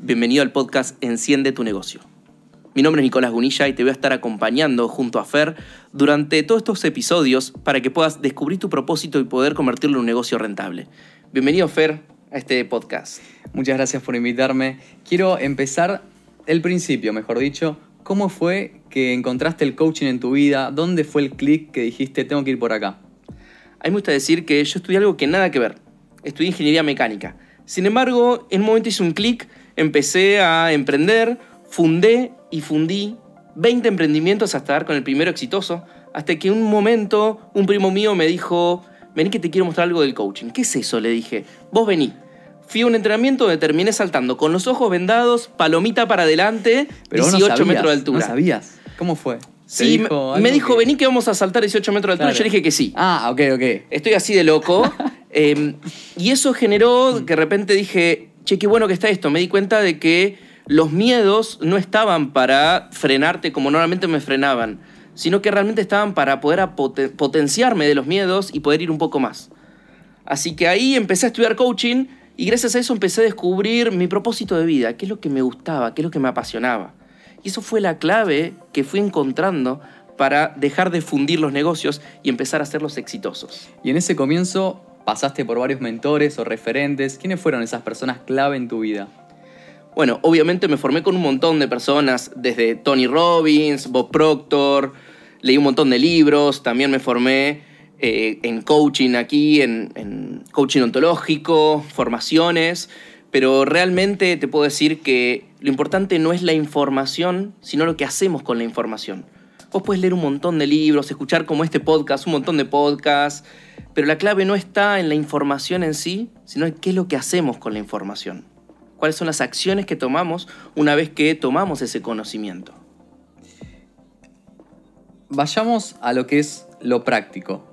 Bienvenido al podcast Enciende tu negocio. Mi nombre es Nicolás Gunilla y te voy a estar acompañando junto a Fer durante todos estos episodios para que puedas descubrir tu propósito y poder convertirlo en un negocio rentable. Bienvenido Fer a este podcast. Muchas gracias por invitarme. Quiero empezar el principio, mejor dicho. ¿Cómo fue que encontraste el coaching en tu vida? ¿Dónde fue el clic que dijiste tengo que ir por acá? A mí me gusta decir que yo estudié algo que nada que ver. Estudié ingeniería mecánica. Sin embargo, en un momento hice un clic empecé a emprender, fundé y fundí 20 emprendimientos hasta dar con el primero exitoso, hasta que un momento un primo mío me dijo, vení que te quiero mostrar algo del coaching. ¿Qué es eso? Le dije, vos vení. Fui a un entrenamiento donde terminé saltando con los ojos vendados, palomita para adelante, 18 metros de altura. ¿No sabías? ¿Cómo fue? Sí, me dijo, vení que vamos a saltar 18 metros de altura. Yo dije que sí. Ah, ok, ok. Estoy así de loco. Em, y eso generó que de repente dije, che, qué bueno que está esto. Me di cuenta de que los miedos no estaban para frenarte como normalmente me frenaban, sino que realmente estaban para poder potenciarme de los miedos y poder ir un poco más. Así que ahí empecé a estudiar coaching y gracias a eso empecé a descubrir mi propósito de vida, qué es lo que me gustaba, qué es lo que me apasionaba. Y eso fue la clave que fui encontrando para dejar de fundir los negocios y empezar a hacerlos exitosos. Y en ese comienzo pasaste por varios mentores o referentes. ¿Quiénes fueron esas personas clave en tu vida? Bueno, obviamente me formé con un montón de personas, desde Tony Robbins, Bob Proctor, leí un montón de libros, también me formé eh, en coaching aquí, en, en coaching ontológico, formaciones, pero realmente te puedo decir que lo importante no es la información, sino lo que hacemos con la información. Vos puedes leer un montón de libros, escuchar como este podcast, un montón de podcasts, pero la clave no está en la información en sí, sino en qué es lo que hacemos con la información. Cuáles son las acciones que tomamos una vez que tomamos ese conocimiento. Vayamos a lo que es lo práctico.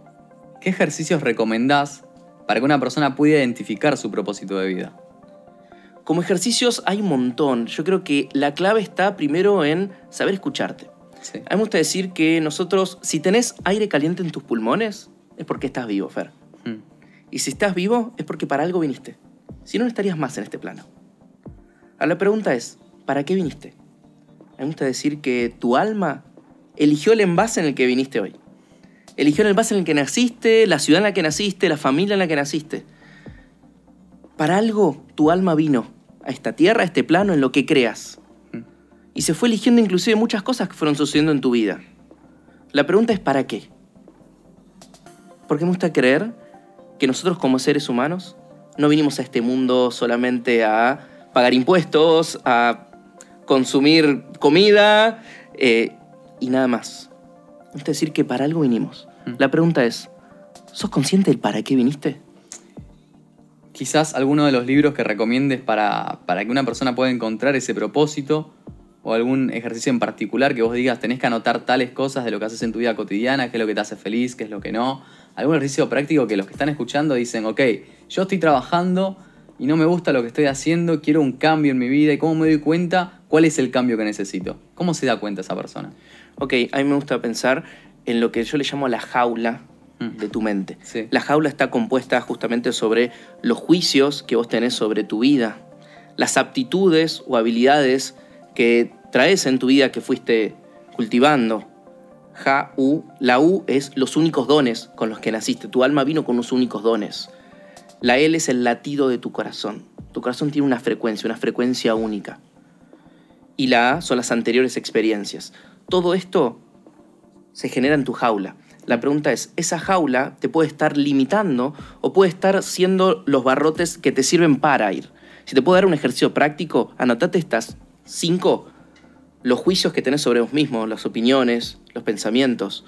¿Qué ejercicios recomendás para que una persona pueda identificar su propósito de vida? Como ejercicios hay un montón. Yo creo que la clave está primero en saber escucharte. A mí me gusta decir que nosotros, si tenés aire caliente en tus pulmones, es porque estás vivo, Fer. Hmm. Y si estás vivo, es porque para algo viniste. Si no, no estarías más en este plano. Ahora la pregunta es, ¿para qué viniste? A mí me gusta decir que tu alma eligió el envase en el que viniste hoy. Eligió el envase en el que naciste, la ciudad en la que naciste, la familia en la que naciste. Para algo tu alma vino a esta tierra, a este plano, en lo que creas y se fue eligiendo inclusive muchas cosas que fueron sucediendo en tu vida. La pregunta es ¿para qué? Porque me gusta creer que nosotros como seres humanos no vinimos a este mundo solamente a pagar impuestos, a consumir comida eh, y nada más. Es decir, que para algo vinimos. Mm. La pregunta es, ¿sos consciente del para qué viniste? Quizás alguno de los libros que recomiendes para, para que una persona pueda encontrar ese propósito o algún ejercicio en particular que vos digas, tenés que anotar tales cosas de lo que haces en tu vida cotidiana, qué es lo que te hace feliz, qué es lo que no. Algún ejercicio práctico que los que están escuchando dicen, ok, yo estoy trabajando y no me gusta lo que estoy haciendo, quiero un cambio en mi vida y cómo me doy cuenta cuál es el cambio que necesito. ¿Cómo se da cuenta esa persona? Ok, a mí me gusta pensar en lo que yo le llamo la jaula de tu mente. La jaula está compuesta justamente sobre los juicios que vos tenés sobre tu vida, las aptitudes o habilidades que traes en tu vida que fuiste cultivando. Ja, U, la U es los únicos dones con los que naciste. Tu alma vino con los únicos dones. La L es el latido de tu corazón. Tu corazón tiene una frecuencia, una frecuencia única. Y la A son las anteriores experiencias. Todo esto se genera en tu jaula. La pregunta es, ¿esa jaula te puede estar limitando o puede estar siendo los barrotes que te sirven para ir? Si te puedo dar un ejercicio práctico, anotate estas Cinco, los juicios que tenés sobre vos mismo, las opiniones, los pensamientos.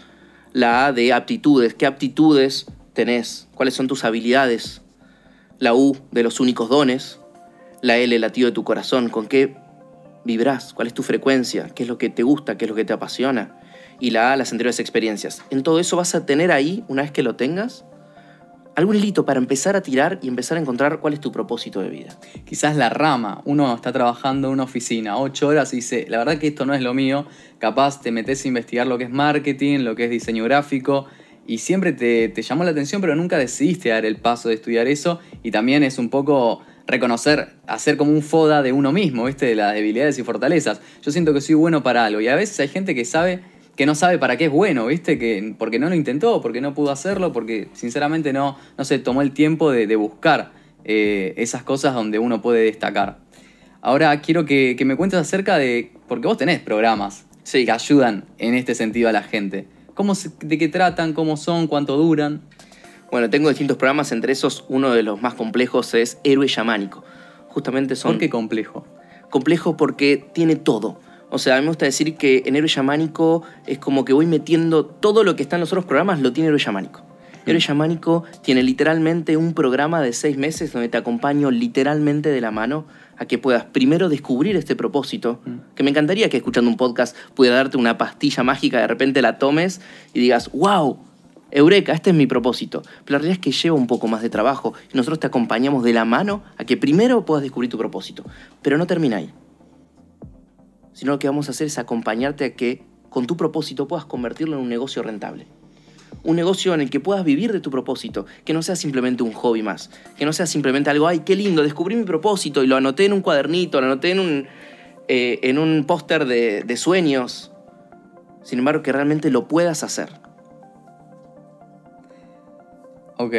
La A de aptitudes, qué aptitudes tenés, cuáles son tus habilidades. La U de los únicos dones. La L, latido de tu corazón, con qué vibrás, cuál es tu frecuencia, qué es lo que te gusta, qué es lo que te apasiona. Y la A, las anteriores experiencias. En todo eso vas a tener ahí, una vez que lo tengas, algún hilito para empezar a tirar y empezar a encontrar cuál es tu propósito de vida. Quizás la rama, uno está trabajando en una oficina ocho horas y dice, la verdad que esto no es lo mío, capaz te metes a investigar lo que es marketing, lo que es diseño gráfico, y siempre te, te llamó la atención, pero nunca decidiste dar el paso de estudiar eso, y también es un poco reconocer, hacer como un foda de uno mismo, ¿viste? De las debilidades y fortalezas. Yo siento que soy bueno para algo y a veces hay gente que sabe que no sabe para qué es bueno, ¿viste? Que, porque no lo intentó, porque no pudo hacerlo, porque sinceramente no, no se tomó el tiempo de, buscar eh, esas cosas donde uno puede destacar. Ahora quiero que, me cuentes acerca de, porque vos tenés programas que ayudan en este sentido a la gente. ¿Cómo ¿De qué tratan? ¿Cómo son? ¿Cuánto duran? Bueno, tengo distintos programas, entre esos uno de los más complejos es Héroe Yamánico. Justamente son... ¿Por qué complejo? Complejo porque tiene todo. O sea, a mí me gusta decir que en Héroe Yamánico es como que voy metiendo todo lo que está en los otros programas, lo tiene Héroe Yamánico. Mm. Héroe Yamánico tiene literalmente un programa de seis meses donde te acompaño literalmente de la mano a que puedas primero descubrir este propósito, mm. que me encantaría que escuchando un podcast pudiera darte una pastilla mágica, de repente la tomes y digas, wow, Eureka, este es mi propósito. Pero la realidad es que lleva un poco más de trabajo y nosotros te acompañamos de la mano a que primero puedas descubrir tu propósito. Pero no termina ahí sino lo que vamos a hacer es acompañarte a que con tu propósito puedas convertirlo en un negocio rentable. Un negocio en el que puedas vivir de tu propósito, que no sea simplemente un hobby más, que no sea simplemente algo, ay, qué lindo, descubrí mi propósito y lo anoté en un cuadernito, lo anoté en un, eh, en un póster de, sueños, sin embargo que realmente lo puedas hacer. Ok,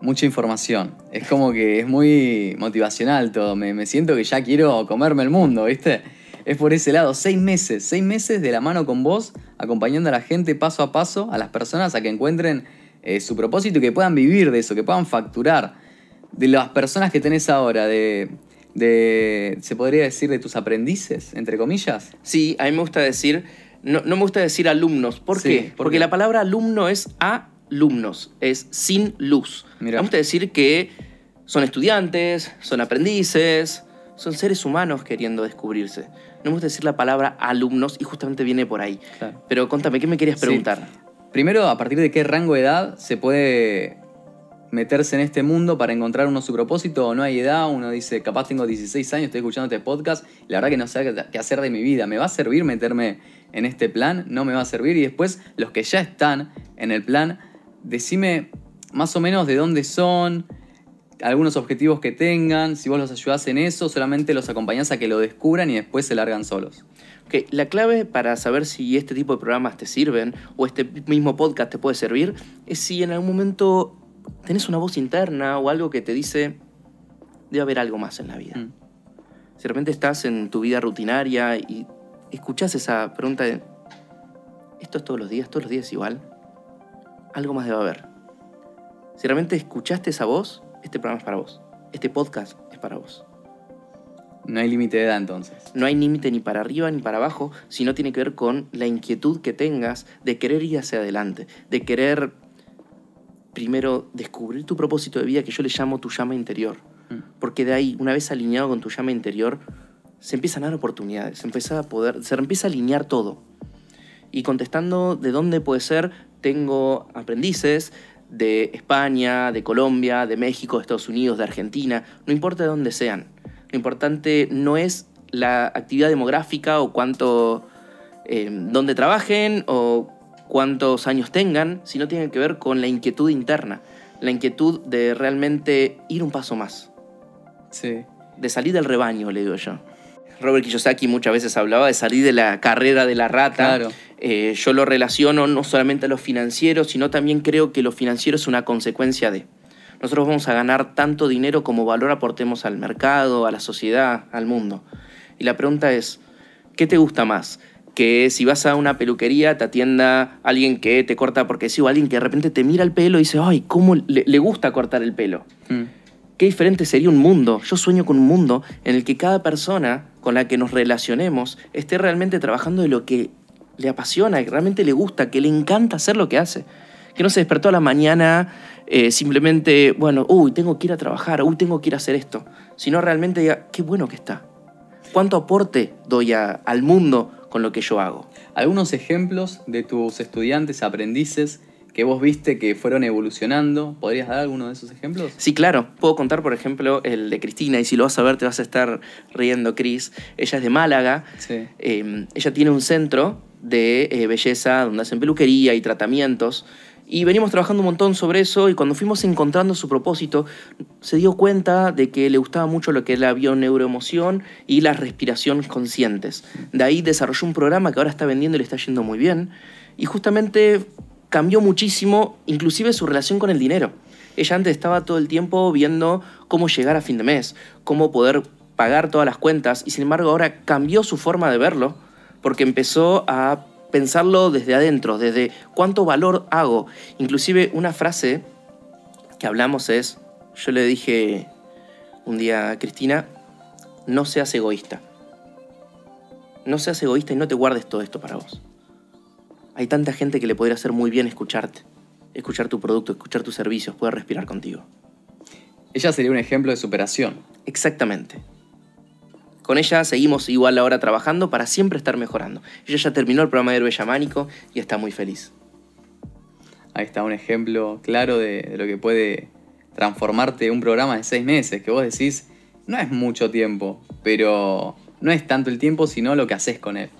mucha información. Es como que es muy motivacional todo. Me, siento que ya quiero comerme el mundo, ¿viste? Es por ese lado. Seis meses, seis meses de la mano con vos, acompañando a la gente paso a paso, a las personas a que encuentren eh, su propósito y que puedan vivir de eso, que puedan facturar. De las personas que tenés ahora, de, de ¿se podría decir de tus aprendices, entre comillas? Sí, a mí me gusta decir, no, me gusta decir alumnos. ¿Por qué? Porque la palabra alumno es alumnos, es sin luz. Me gusta decir que son estudiantes, son aprendices, son seres humanos queriendo descubrirse. No me gusta decir la palabra alumnos y justamente viene por ahí. Pero contame, ¿qué me querías preguntar? Primero, ¿a partir de qué rango de edad se puede meterse en este mundo para encontrar uno su propósito o no hay edad? Uno dice, capaz tengo 16 años, estoy escuchando este podcast y la verdad que no sé qué hacer de mi vida. ¿Me va a servir meterme en este plan? ¿No me va a servir? Y después, los que ya están en el plan, decime más o menos de dónde son, algunos objetivos que tengan, si vos los ayudás en eso, solamente los acompañás a que lo descubran y después se largan solos. Okay. La clave para saber si este tipo de programas te sirven o este mismo podcast te puede servir es si en algún momento tenés una voz interna o algo que te dice, debe haber algo más en la vida. Mm. Si de repente estás en tu vida rutinaria y escuchás esa pregunta de, ¿esto es todos los días? ¿Todos los días igual? Algo más debe haber. Si realmente escuchaste esa voz, este programa es para vos. Este podcast es para vos. No hay límite de edad entonces. No hay límite ni para arriba ni para abajo, sino tiene que ver con la inquietud que tengas de querer ir hacia adelante, de querer primero descubrir tu propósito de vida que yo le llamo tu llama interior. Mm. Porque de ahí, una vez alineado con tu llama interior, se empiezan a dar oportunidades, se empieza a poder, se empieza a alinear todo. Y contestando de dónde puede ser, tengo aprendices, de España, de Colombia, de México, de Estados Unidos, de Argentina, no importa de dónde sean. Lo importante no es la actividad demográfica o cuánto, eh, dónde trabajen o cuántos años tengan, sino tiene que ver con la inquietud interna, la inquietud de realmente ir un paso más. Sí. De salir del rebaño, le digo yo. Robert Kiyosaki muchas veces hablaba de salir de la carrera de la rata. Claro. Eh, yo lo relaciono no solamente a lo financiero, sino también creo que lo financiero es una consecuencia de. Nosotros vamos a ganar tanto dinero como valor aportemos al mercado, a la sociedad, al mundo. Y la pregunta es, ¿qué te gusta más? Que si vas a una peluquería te atienda alguien que te corta porque sí, o alguien que de repente te mira el pelo y dice, ay, ¿cómo le, gusta cortar el pelo? Mm. Qué diferente sería un mundo. Yo sueño con un mundo en el que cada persona con la que nos relacionemos esté realmente trabajando de lo que le apasiona, que realmente le gusta, que le encanta hacer lo que hace. Que no se despertó a la mañana eh, simplemente, bueno, uy, tengo que ir a trabajar, uy, tengo que ir a hacer esto. Sino realmente diga, qué bueno que está. ¿Cuánto aporte doy al mundo con lo que yo hago? Algunos ejemplos de tus estudiantes, aprendices, que vos viste que fueron evolucionando. ¿Podrías dar alguno de esos ejemplos? Sí, claro. Puedo contar, por ejemplo, el de Cristina, y si lo vas a ver te vas a estar riendo, Cris. Ella es de Málaga. Em, ella tiene un centro de eh, belleza donde hacen peluquería y tratamientos. Y venimos trabajando un montón sobre eso y cuando fuimos encontrando su propósito, se dio cuenta de que le gustaba mucho lo que es la bioneuroemoción y las respiraciones conscientes. De ahí desarrolló un programa que ahora está vendiendo y le está yendo muy bien. Y justamente cambió muchísimo, inclusive su relación con el dinero. Ella antes estaba todo el tiempo viendo cómo llegar a fin de mes, cómo poder pagar todas las cuentas y sin embargo ahora cambió su forma de verlo porque empezó a pensarlo desde adentro, desde cuánto valor hago. Inclusive una frase que hablamos es, yo le dije un día a Cristina, no seas egoísta. No seas egoísta y no te guardes todo esto para vos. Hay tanta gente que le podría hacer muy bien escucharte, escuchar tu producto, escuchar tus servicios, poder respirar contigo. Ella sería un ejemplo de superación. Exactamente. Con ella seguimos igual ahora trabajando para siempre estar mejorando. Ella ya terminó el programa de héroe yamánico y está muy feliz. Ahí está un ejemplo claro de, lo que puede transformarte un programa de seis meses, que vos decís, no es mucho tiempo, pero no es tanto el tiempo, sino lo que haces con él.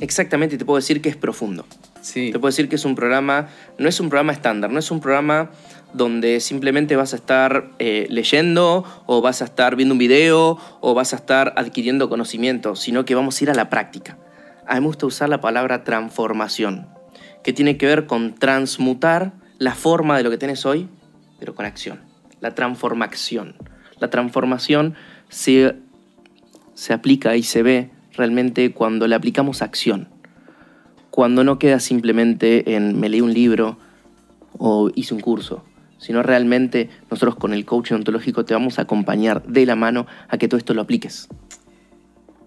Exactamente, te puedo decir que es profundo. Sí. Te puedo decir que es un programa, no es un programa estándar, no es un programa donde simplemente vas a estar eh, leyendo o vas a estar viendo un video o vas a estar adquiriendo conocimiento, sino que vamos a ir a la práctica. A mí me gusta usar la palabra transformación, que tiene que ver con transmutar la forma de lo que tienes hoy, pero con acción. La transformación. La transformación se, se aplica y se ve realmente cuando le aplicamos acción. Cuando no queda simplemente en me leí un libro o hice un curso, sino realmente nosotros con el coaching ontológico te vamos a acompañar de la mano a que todo esto lo apliques.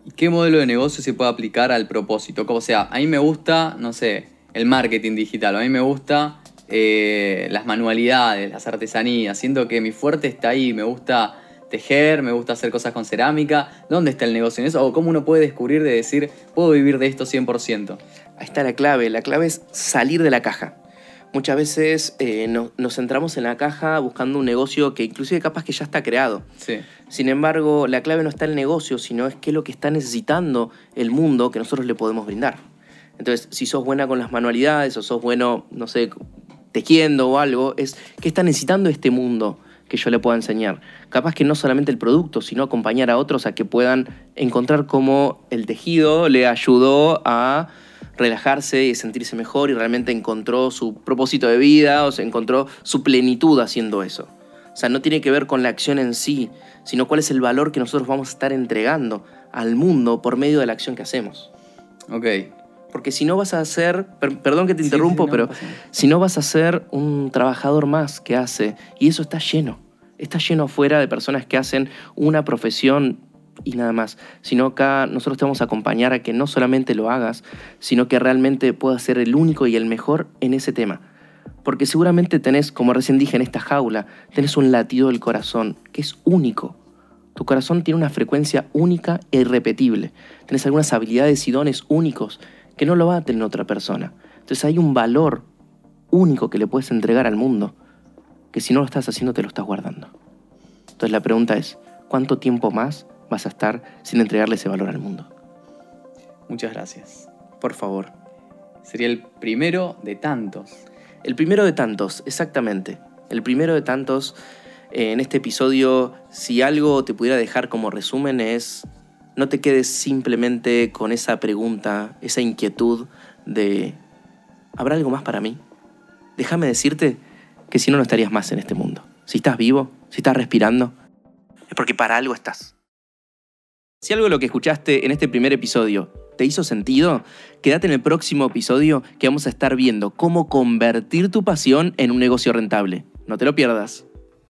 ¿Y qué modelo de negocio se puede aplicar al propósito? O sea, a mí me gusta, no sé, el marketing digital, a mí me gusta eh, las manualidades, las artesanías, siento que mi fuerte está ahí, me gusta tejer, me gusta hacer cosas con cerámica. ¿Dónde está el negocio en eso? ¿O cómo uno puede descubrir de decir, puedo vivir de esto 100%? Ahí está la clave, la clave es salir de la caja muchas veces eh, nos centramos en la caja buscando un negocio que inclusive capaz que ya está creado. Sin embargo, la clave no está en el negocio, sino es qué es lo que está necesitando el mundo que nosotros le podemos brindar. Entonces, si sos buena con las manualidades o sos bueno, no sé, tejiendo o algo, es qué está necesitando este mundo que yo le pueda enseñar. Capaz que no solamente el producto, sino acompañar a otros a que puedan encontrar cómo el tejido le ayudó a relajarse y sentirse mejor y realmente encontró su propósito de vida o se encontró su plenitud haciendo eso. O sea, no tiene que ver con la acción en sí, sino cuál es el valor que nosotros vamos a estar entregando al mundo por medio de la acción que hacemos. Ok. Porque si no vas a ser, perdón que te interrumpo, pero si no vas a ser un trabajador más que hace, y eso está lleno, está lleno afuera de personas que hacen una profesión y nada más, sino acá nosotros te vamos a acompañar a que no solamente lo hagas, sino que realmente puedas ser el único y el mejor en ese tema. Porque seguramente tenés, como recién dije en esta jaula, tenés un latido del corazón que es único. Tu corazón tiene una frecuencia única e irrepetible. Tenés algunas habilidades y dones únicos que no lo va a tener otra persona. Entonces hay un valor único que le puedes entregar al mundo, que si no lo estás haciendo te lo estás guardando. Entonces la pregunta es, ¿cuánto tiempo más vas a estar sin entregarle ese valor al mundo. Muchas gracias. Por favor. Sería el primero de tantos. El primero de tantos, exactamente. El primero de tantos. Eh, en este episodio, si algo te pudiera dejar como resumen es, no te quedes simplemente con esa pregunta, esa inquietud de, ¿habrá algo más para mí? Déjame decirte que si no, no estarías más en este mundo. Si estás vivo, si estás respirando, es porque para algo estás. Si algo de lo que escuchaste en este primer episodio te hizo sentido, quédate en el próximo episodio que vamos a estar viendo cómo convertir tu pasión en un negocio rentable. No te lo pierdas.